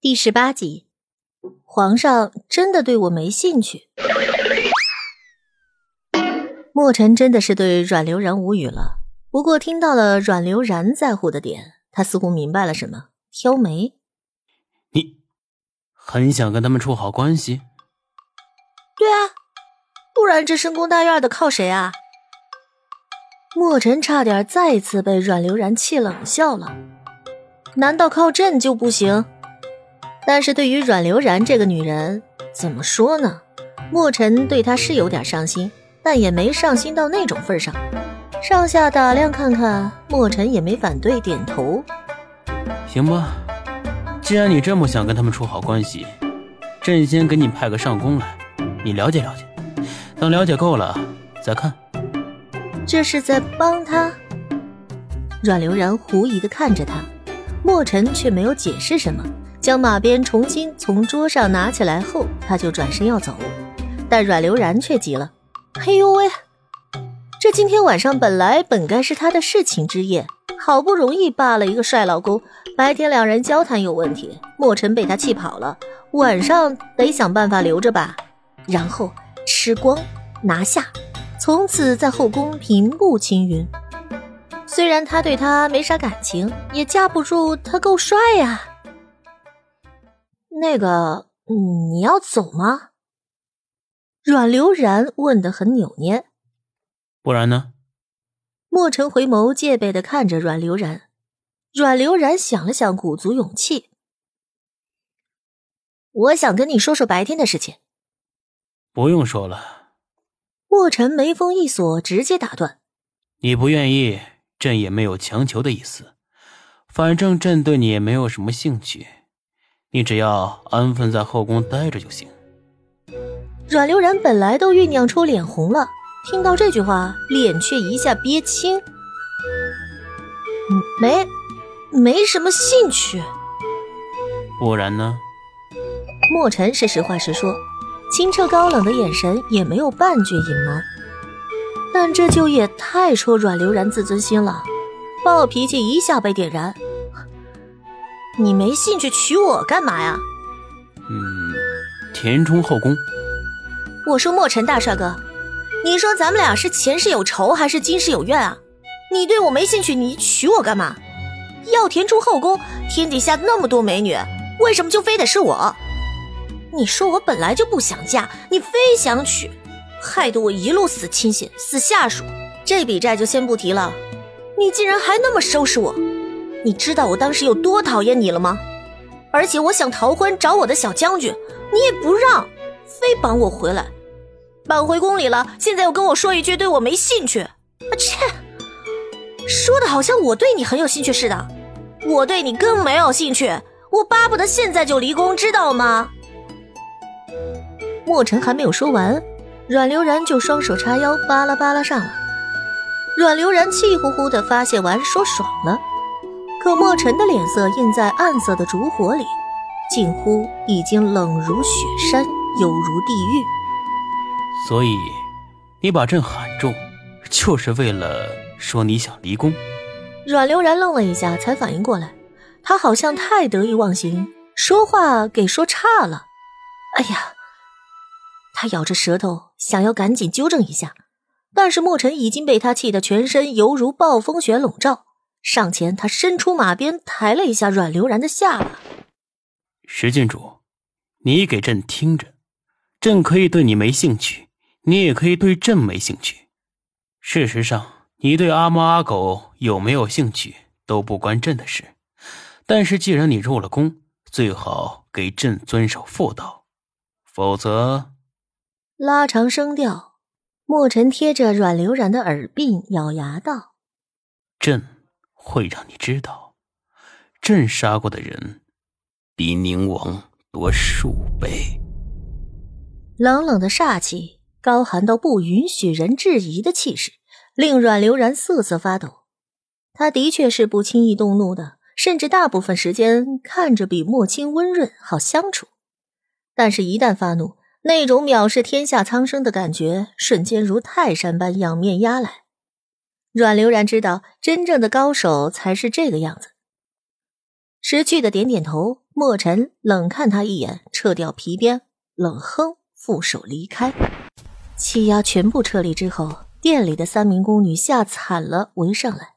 第十八集，皇上真的对我没兴趣。墨尘真的是对阮流然无语了。不过听到了阮流然在乎的点，他似乎明白了什么，挑眉：“你很想跟他们处好关系？”“对啊，不然这深宫大院的靠谁啊？”墨尘差点再次被阮流然气冷笑了。难道靠朕就不行？但是对于阮流然这个女人，怎么说呢？墨尘对她是有点上心，但也没上心到那种份上。上下打量看看，墨尘也没反对，点头。行吧，既然你这么想跟他们处好关系，朕先给你派个上宫来，你了解了解。等了解够了再看。这是在帮他？阮流然狐疑的看着他，墨尘却没有解释什么。将马鞭重新从桌上拿起来后，他就转身要走，但阮流然却急了：“嘿呦喂，这今天晚上本来本该是他的侍寝之夜，好不容易扒了一个帅老公，白天两人交谈有问题，墨尘被他气跑了，晚上得想办法留着吧，然后吃光拿下，从此在后宫平步青云。虽然他对他没啥感情，也架不住他够帅呀。”那个，你要走吗？阮流然问的很扭捏。不然呢？莫尘回眸，戒备的看着阮流然。阮流然想了想，鼓足勇气：“我想跟你说说白天的事情。”不用说了。莫尘眉峰一锁，直接打断：“你不愿意，朕也没有强求的意思。反正朕对你也没有什么兴趣。”你只要安分在后宫待着就行。阮流然本来都酝酿出脸红了，听到这句话，脸却一下憋青。没，没什么兴趣。不然呢？墨尘是实话实说，清澈高冷的眼神也没有半句隐瞒。但这就也太戳阮流然自尊心了，暴脾气一下被点燃。你没兴趣娶我干嘛呀？嗯，填充后宫。我说墨尘大帅哥，你说咱们俩是前世有仇还是今世有怨啊？你对我没兴趣，你娶我干嘛？要填充后宫，天底下那么多美女，为什么就非得是我？你说我本来就不想嫁，你非想娶，害得我一路死亲信、死下属，这笔债就先不提了，你竟然还那么收拾我！你知道我当时有多讨厌你了吗？而且我想逃婚找我的小将军，你也不让，非绑我回来，绑回宫里了。现在又跟我说一句对我没兴趣，啊切！说的好像我对你很有兴趣似的，我对你更没有兴趣。我巴不得现在就离宫，知道吗？墨尘还没有说完，阮流然就双手叉腰，巴拉巴拉上了。阮流然气呼呼的发泄完，说爽了。可墨尘的脸色映在暗色的烛火里，近乎已经冷如雪山，有如地狱。所以，你把朕喊住，就是为了说你想离宫？阮流然愣了一下，才反应过来，他好像太得意忘形，说话给说差了。哎呀！他咬着舌头，想要赶紧纠正一下，但是墨尘已经被他气得全身犹如暴风雪笼罩。上前，他伸出马鞭，抬了一下阮流然的下巴。石郡主，你给朕听着，朕可以对你没兴趣，你也可以对朕没兴趣。事实上，你对阿猫阿狗有没有兴趣都不关朕的事。但是，既然你入了宫，最好给朕遵守妇道，否则……拉长声调，墨尘贴着阮流然的耳鬓，咬牙道：“朕。”会让你知道，朕杀过的人比宁王多数倍。冷冷的煞气，高寒到不允许人质疑的气势，令阮流然瑟瑟发抖。他的确是不轻易动怒的，甚至大部分时间看着比莫青温润好相处。但是，一旦发怒，那种藐视天下苍生的感觉，瞬间如泰山般仰面压来。阮流然知道，真正的高手才是这个样子。识趣的点点头。墨尘冷看他一眼，撤掉皮鞭，冷哼，负手离开。气压全部撤离之后，店里的三名宫女吓惨了，围上来。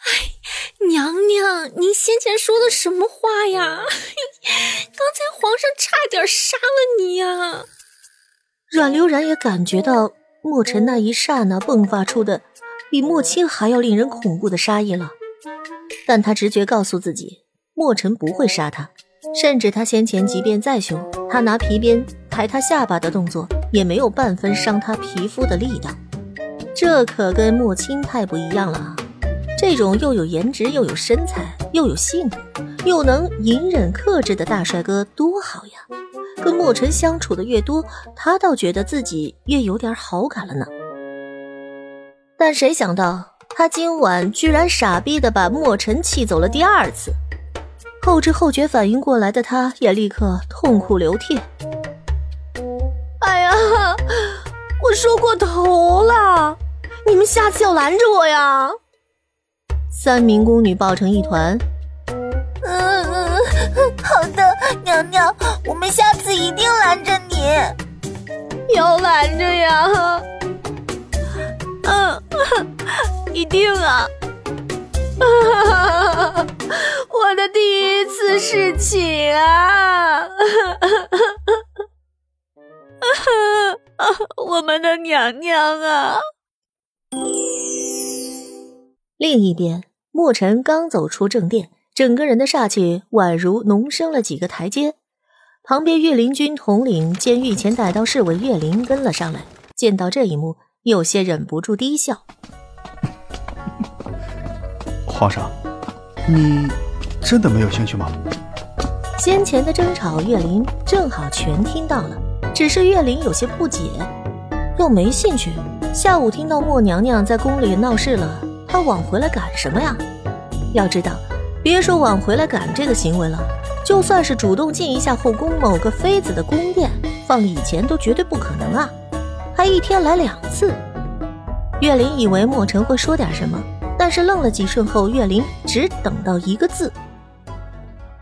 哎，娘娘，您先前说的什么话呀？刚才皇上差点杀了你呀！阮流然也感觉到墨尘那一刹那迸发出的，比墨青还要令人恐怖的杀意了。但他直觉告诉自己。墨尘不会杀他，甚至他先前即便再凶，他拿皮鞭抬他下巴的动作也没有半分伤他皮肤的力道。这可跟莫青太不一样了啊！这种又有颜值又有身材又有性格又能隐忍克制的大帅哥多好呀！跟墨尘相处的越多，他倒觉得自己越有点好感了呢。但谁想到他今晚居然傻逼的把墨尘气走了第二次。后知后觉反应过来的他，也立刻痛哭流涕。哎呀，我说过头了，你们下次要拦着我呀！三名宫女抱成一团。嗯嗯，好的，娘娘，我们下次一定拦着你。要拦着一定啊！我的第一次侍寝啊！我们的娘娘啊！另一边，墨尘刚走出正殿，整个人的煞气宛如浓升了几个台阶。旁边岳灵军统领兼御前带刀侍卫岳灵跟了上来，见到这一幕，有些忍不住低笑。皇上，你真的没有兴趣吗？先前的争吵，岳林正好全听到了。只是岳林有些不解，要没兴趣，下午听到莫娘娘在宫里闹事了，他往回来赶什么呀？要知道，别说往回来赶这个行为了，就算是主动进一下后宫某个妃子的宫殿，放以前都绝对不可能啊！还一天来两次。岳林以为莫尘会说点什么。但是愣了几瞬后，岳林只等到一个字：“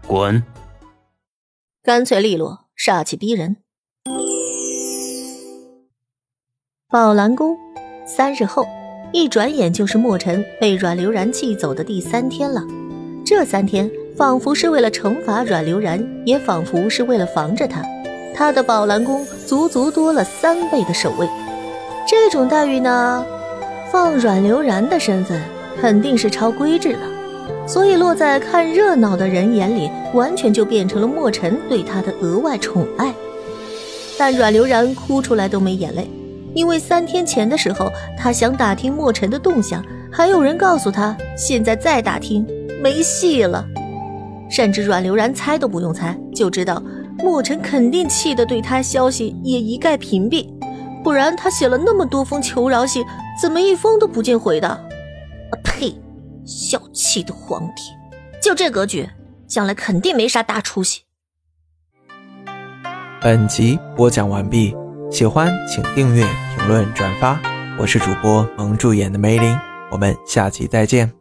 滚！”干脆利落，煞气逼人。宝兰宫三日后，一转眼就是墨尘被阮流然气走的第三天了。这三天仿佛是为了惩罚阮流然，也仿佛是为了防着他。他的宝兰宫足足多了三倍的守卫。这种待遇呢，放阮流然的身份。肯定是超规制了，所以落在看热闹的人眼里，完全就变成了墨尘对他的额外宠爱。但阮流然哭出来都没眼泪，因为三天前的时候，他想打听墨尘的动向，还有人告诉他，现在再打听没戏了。甚至阮流然猜都不用猜，就知道墨尘肯定气得对他消息也一概屏蔽，不然他写了那么多封求饶信，怎么一封都不见回的？小气的皇帝，就这格局，将来肯定没啥大出息。本集播讲完毕，喜欢请订阅、评论、转发。我是主播蒙住眼的梅林，我们下集再见。